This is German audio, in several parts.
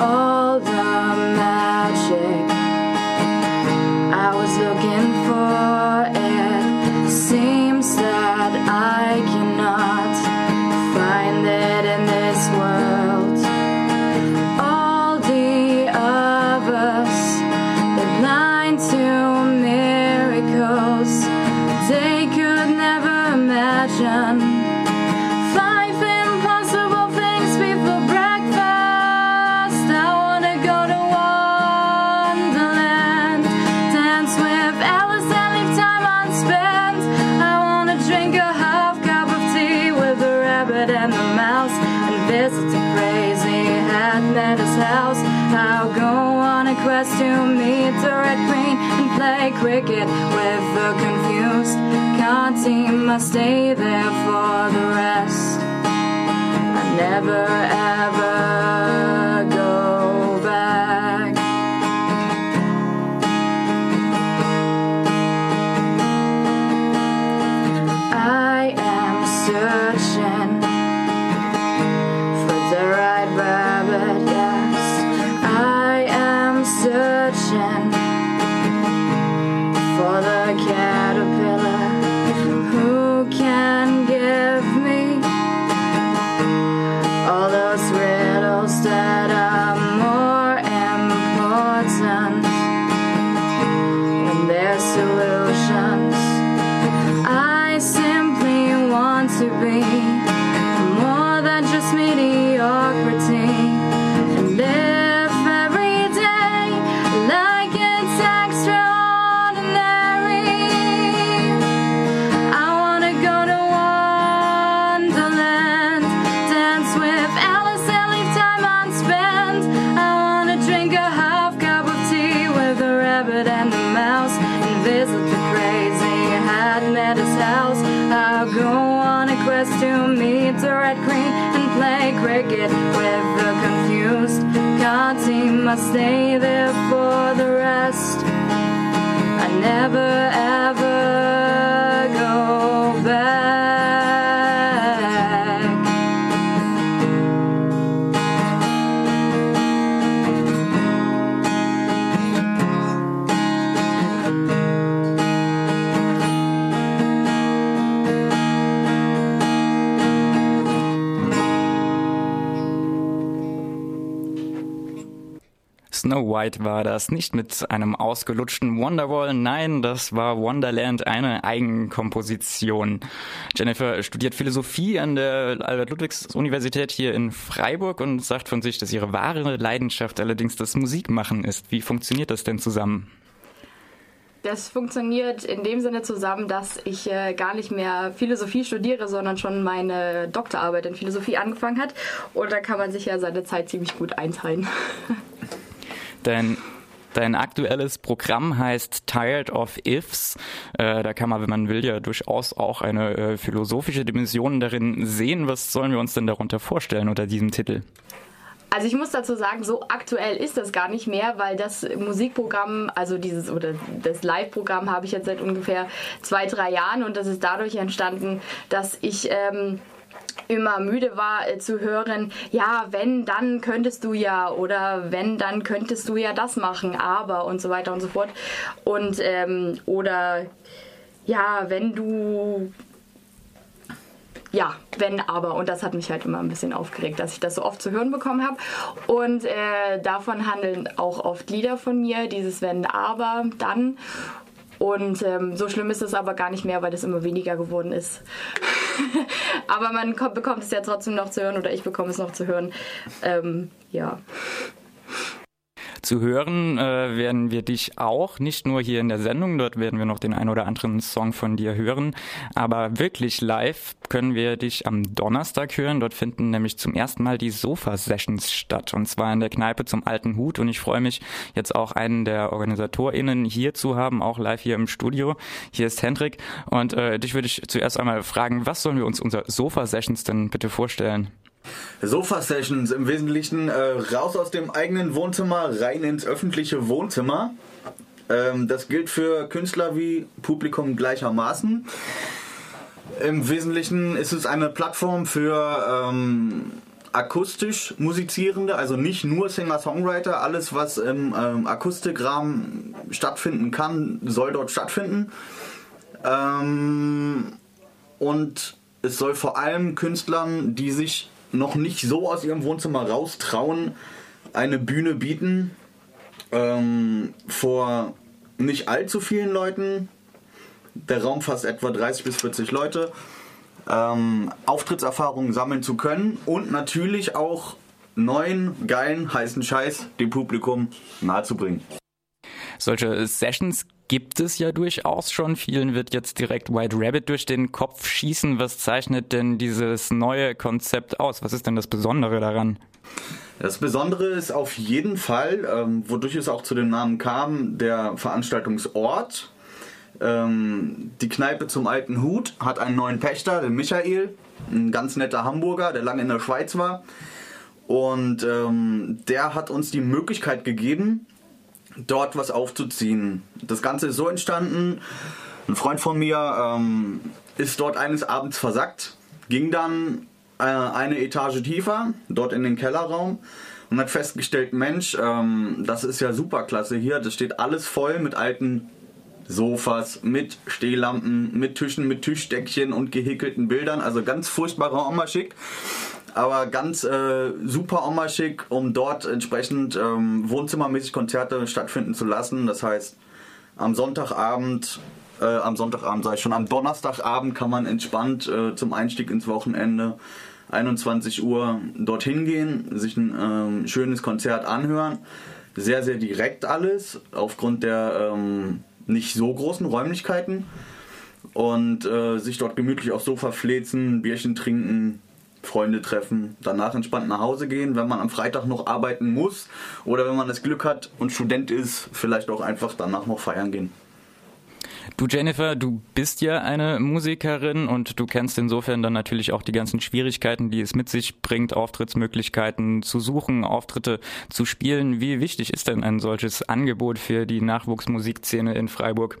Oh. Cricket with the confused. Can't seem to stay there for the rest. I never To stay there for the rest. I never Snow White war das, nicht mit einem ausgelutschten Wonderwall, nein, das war Wonderland, eine Eigenkomposition. Jennifer studiert Philosophie an der Albert-Ludwigs-Universität hier in Freiburg und sagt von sich, dass ihre wahre Leidenschaft allerdings das Musikmachen ist. Wie funktioniert das denn zusammen? Das funktioniert in dem Sinne zusammen, dass ich äh, gar nicht mehr Philosophie studiere, sondern schon meine Doktorarbeit in Philosophie angefangen hat. Und da kann man sich ja seine Zeit ziemlich gut einteilen. Dein, dein aktuelles Programm heißt Tired of Ifs. Äh, da kann man, wenn man will, ja durchaus auch eine äh, philosophische Dimension darin sehen. Was sollen wir uns denn darunter vorstellen unter diesem Titel? Also ich muss dazu sagen, so aktuell ist das gar nicht mehr, weil das Musikprogramm, also dieses oder das Live-Programm habe ich jetzt seit ungefähr zwei, drei Jahren und das ist dadurch entstanden, dass ich ähm, immer müde war äh, zu hören, ja, wenn, dann könntest du ja oder wenn, dann könntest du ja das machen, aber und so weiter und so fort. Und ähm, oder ja, wenn du ja, wenn aber. Und das hat mich halt immer ein bisschen aufgeregt, dass ich das so oft zu hören bekommen habe. Und äh, davon handeln auch oft Lieder von mir, dieses wenn, aber, dann. Und ähm, so schlimm ist es aber gar nicht mehr, weil es immer weniger geworden ist. aber man kommt, bekommt es ja trotzdem noch zu hören oder ich bekomme es noch zu hören. Ähm, ja. Zu hören äh, werden wir dich auch, nicht nur hier in der Sendung, dort werden wir noch den ein oder anderen Song von dir hören, aber wirklich live können wir dich am Donnerstag hören. Dort finden nämlich zum ersten Mal die Sofa-Sessions statt und zwar in der Kneipe zum Alten Hut und ich freue mich jetzt auch einen der OrganisatorInnen hier zu haben, auch live hier im Studio. Hier ist Hendrik und äh, dich würde ich zuerst einmal fragen, was sollen wir uns unser Sofa-Sessions denn bitte vorstellen? Sofa-Sessions im Wesentlichen äh, raus aus dem eigenen Wohnzimmer, rein ins öffentliche Wohnzimmer. Ähm, das gilt für Künstler wie Publikum gleichermaßen. Im Wesentlichen ist es eine Plattform für ähm, akustisch Musizierende, also nicht nur Singer-Songwriter. Alles, was im ähm, Akustikrahmen stattfinden kann, soll dort stattfinden. Ähm, und es soll vor allem Künstlern, die sich noch nicht so aus ihrem Wohnzimmer raustrauen, eine Bühne bieten ähm, vor nicht allzu vielen Leuten. Der Raum fasst etwa 30 bis 40 Leute. Ähm, Auftrittserfahrungen sammeln zu können und natürlich auch neuen, geilen, heißen Scheiß dem Publikum nahezubringen. Solche Sessions gibt es ja durchaus schon. Vielen wird jetzt direkt White Rabbit durch den Kopf schießen. Was zeichnet denn dieses neue Konzept aus? Was ist denn das Besondere daran? Das Besondere ist auf jeden Fall, ähm, wodurch es auch zu dem Namen kam, der Veranstaltungsort. Ähm, die Kneipe zum alten Hut hat einen neuen Pächter, den Michael, ein ganz netter Hamburger, der lange in der Schweiz war. Und ähm, der hat uns die Möglichkeit gegeben, dort was aufzuziehen. Das Ganze ist so entstanden, ein Freund von mir ähm, ist dort eines Abends versackt, ging dann äh, eine Etage tiefer, dort in den Kellerraum und hat festgestellt, Mensch, ähm, das ist ja super klasse hier, das steht alles voll mit alten Sofas, mit Stehlampen, mit Tischen, mit Tischdeckchen und gehäkelten Bildern, also ganz furchtbarer Oma-Schick aber ganz äh, super Oma-Schick, um dort entsprechend ähm, wohnzimmermäßig Konzerte stattfinden zu lassen. Das heißt, am Sonntagabend, äh, am Sonntagabend sage ich schon, am Donnerstagabend kann man entspannt äh, zum Einstieg ins Wochenende 21 Uhr dorthin gehen, sich ein ähm, schönes Konzert anhören. Sehr, sehr direkt alles, aufgrund der ähm, nicht so großen Räumlichkeiten. Und äh, sich dort gemütlich aufs Sofa fläzen, Bierchen trinken, Freunde treffen, danach entspannt nach Hause gehen, wenn man am Freitag noch arbeiten muss oder wenn man das Glück hat und Student ist, vielleicht auch einfach danach noch feiern gehen. Du Jennifer, du bist ja eine Musikerin und du kennst insofern dann natürlich auch die ganzen Schwierigkeiten, die es mit sich bringt, Auftrittsmöglichkeiten zu suchen, Auftritte zu spielen. Wie wichtig ist denn ein solches Angebot für die Nachwuchsmusikszene in Freiburg?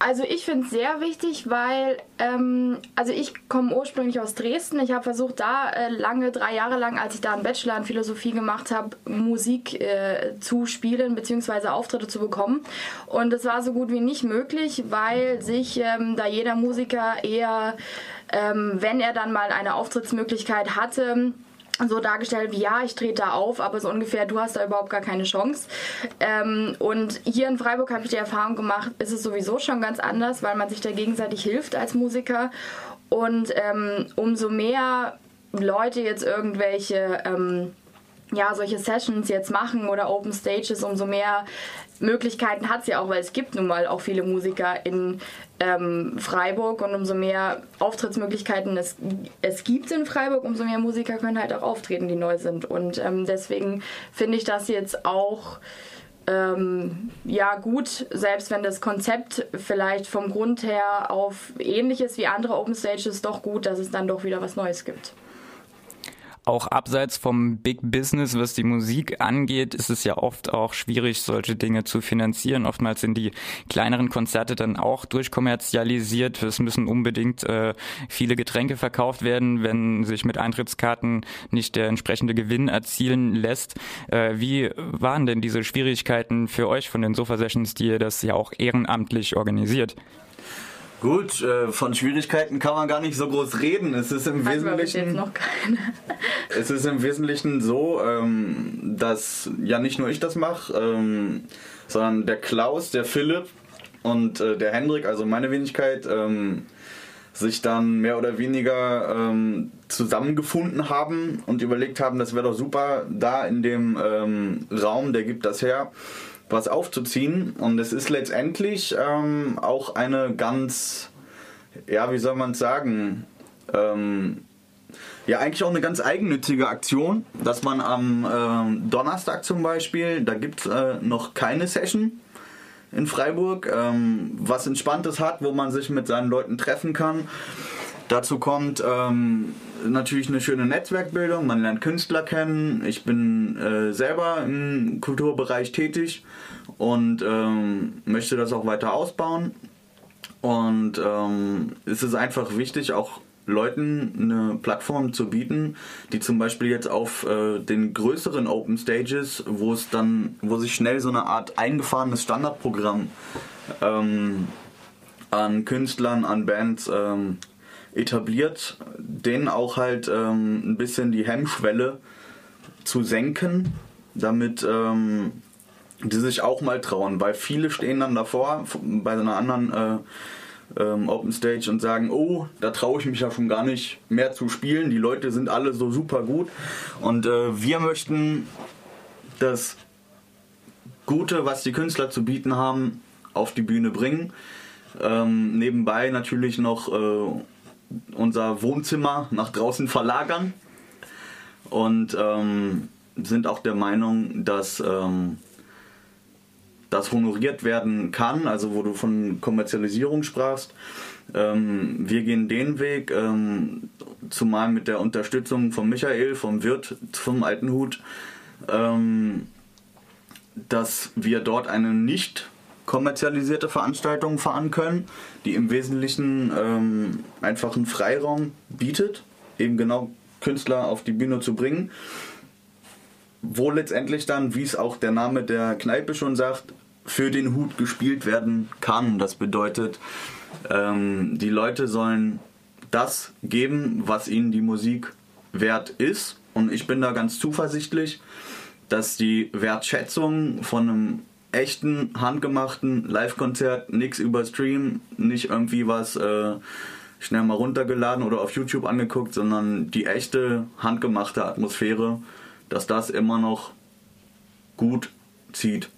Also ich finde es sehr wichtig, weil ähm, also ich komme ursprünglich aus Dresden. Ich habe versucht, da äh, lange, drei Jahre lang, als ich da einen Bachelor in Philosophie gemacht habe, Musik äh, zu spielen bzw. Auftritte zu bekommen. Und es war so gut wie nicht möglich, weil sich ähm, da jeder Musiker eher, ähm, wenn er dann mal eine Auftrittsmöglichkeit hatte, so dargestellt wie ja, ich trete da auf, aber so ungefähr, du hast da überhaupt gar keine Chance. Ähm, und hier in Freiburg habe ich die Erfahrung gemacht, ist es sowieso schon ganz anders, weil man sich da gegenseitig hilft als Musiker. Und ähm, umso mehr Leute jetzt irgendwelche ähm, ja, solche Sessions jetzt machen oder Open Stages, umso mehr Möglichkeiten hat sie auch, weil es gibt nun mal auch viele Musiker in ähm, Freiburg und umso mehr Auftrittsmöglichkeiten es, es gibt in Freiburg, umso mehr Musiker können halt auch auftreten, die neu sind. Und ähm, deswegen finde ich das jetzt auch ähm, ja gut, selbst wenn das Konzept vielleicht vom Grund her auf ähnlich ist wie andere Open Stages, doch gut, dass es dann doch wieder was Neues gibt auch abseits vom Big Business, was die Musik angeht, ist es ja oft auch schwierig, solche Dinge zu finanzieren. Oftmals sind die kleineren Konzerte dann auch durchkommerzialisiert. Es müssen unbedingt äh, viele Getränke verkauft werden, wenn sich mit Eintrittskarten nicht der entsprechende Gewinn erzielen lässt. Äh, wie waren denn diese Schwierigkeiten für euch von den Sofa Sessions, die ihr das ja auch ehrenamtlich organisiert? Gut, äh, von Schwierigkeiten kann man gar nicht so groß reden. Es ist im Hat Wesentlichen noch keine. es ist im Wesentlichen so, ähm, dass ja nicht nur ich das mache, ähm, sondern der Klaus, der Philipp und äh, der Hendrik, also meine Wenigkeit, ähm, sich dann mehr oder weniger zusammengefunden haben und überlegt haben, das wäre doch super, da in dem Raum, der gibt das her, was aufzuziehen. Und es ist letztendlich ähm, auch eine ganz, ja, wie soll man es sagen, ähm, ja, eigentlich auch eine ganz eigennützige Aktion, dass man am äh, Donnerstag zum Beispiel, da gibt es äh, noch keine Session in Freiburg, ähm, was Entspanntes hat, wo man sich mit seinen Leuten treffen kann. Dazu kommt ähm, natürlich eine schöne Netzwerkbildung, man lernt Künstler kennen. Ich bin äh, selber im Kulturbereich tätig und ähm, möchte das auch weiter ausbauen. Und ähm, es ist einfach wichtig, auch Leuten eine Plattform zu bieten, die zum Beispiel jetzt auf äh, den größeren Open Stages, wo es dann, wo sich schnell so eine Art eingefahrenes Standardprogramm ähm, an Künstlern, an Bands ähm, etabliert, denen auch halt ähm, ein bisschen die Hemmschwelle zu senken, damit ähm, die sich auch mal trauen, weil viele stehen dann davor bei einer anderen äh, ähm, Open Stage und sagen, oh, da traue ich mich ja schon gar nicht mehr zu spielen, die Leute sind alle so super gut. Und äh, wir möchten das Gute, was die Künstler zu bieten haben, auf die Bühne bringen. Ähm, nebenbei natürlich noch äh, unser Wohnzimmer nach draußen verlagern und ähm, sind auch der Meinung, dass ähm, das honoriert werden kann, also wo du von Kommerzialisierung sprachst. Ähm, wir gehen den Weg, ähm, zumal mit der Unterstützung von Michael, vom Wirt, vom Alten Hut, ähm, dass wir dort eine nicht kommerzialisierte Veranstaltung fahren können, die im Wesentlichen ähm, einfach einen Freiraum bietet, eben genau Künstler auf die Bühne zu bringen, wo letztendlich dann, wie es auch der Name der Kneipe schon sagt, für den Hut gespielt werden kann. Das bedeutet, ähm, die Leute sollen das geben, was ihnen die Musik wert ist. Und ich bin da ganz zuversichtlich, dass die Wertschätzung von einem echten, handgemachten Live-Konzert, nichts über Stream, nicht irgendwie was äh, schnell mal runtergeladen oder auf YouTube angeguckt, sondern die echte, handgemachte Atmosphäre, dass das immer noch gut zieht.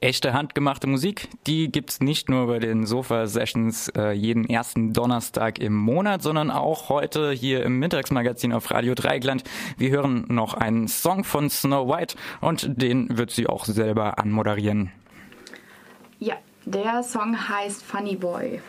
Echte handgemachte Musik, die gibt's nicht nur bei den Sofa-Sessions äh, jeden ersten Donnerstag im Monat, sondern auch heute hier im Mittagsmagazin auf Radio Dreigland. Wir hören noch einen Song von Snow White und den wird sie auch selber anmoderieren. Ja, der Song heißt Funny Boy.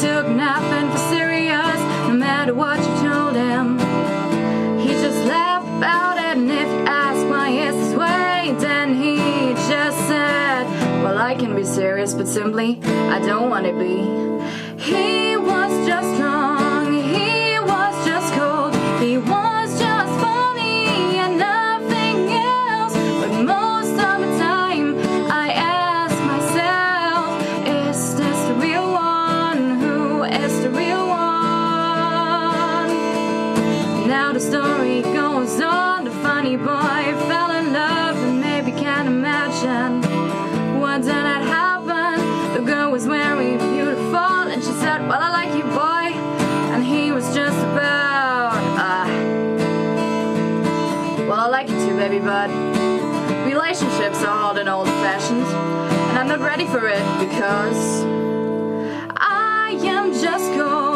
took nothing for serious, no matter what you told him. He just laughed about it, and if you ask why he's his way, then he just said, Well, I can be serious, but simply, I don't want to be. He story goes on, the funny boy fell in love and maybe can't imagine what did that happen The girl was very beautiful, and she said, Well, I like you, boy. And he was just about, uh, Well, I like you too, baby, but relationships are old and old fashioned, and I'm not ready for it because I am just cold.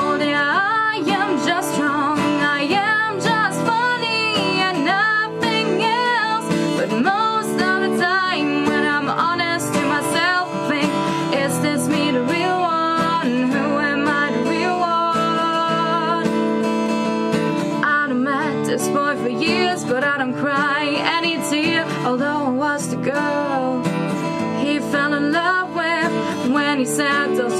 sunny Santa's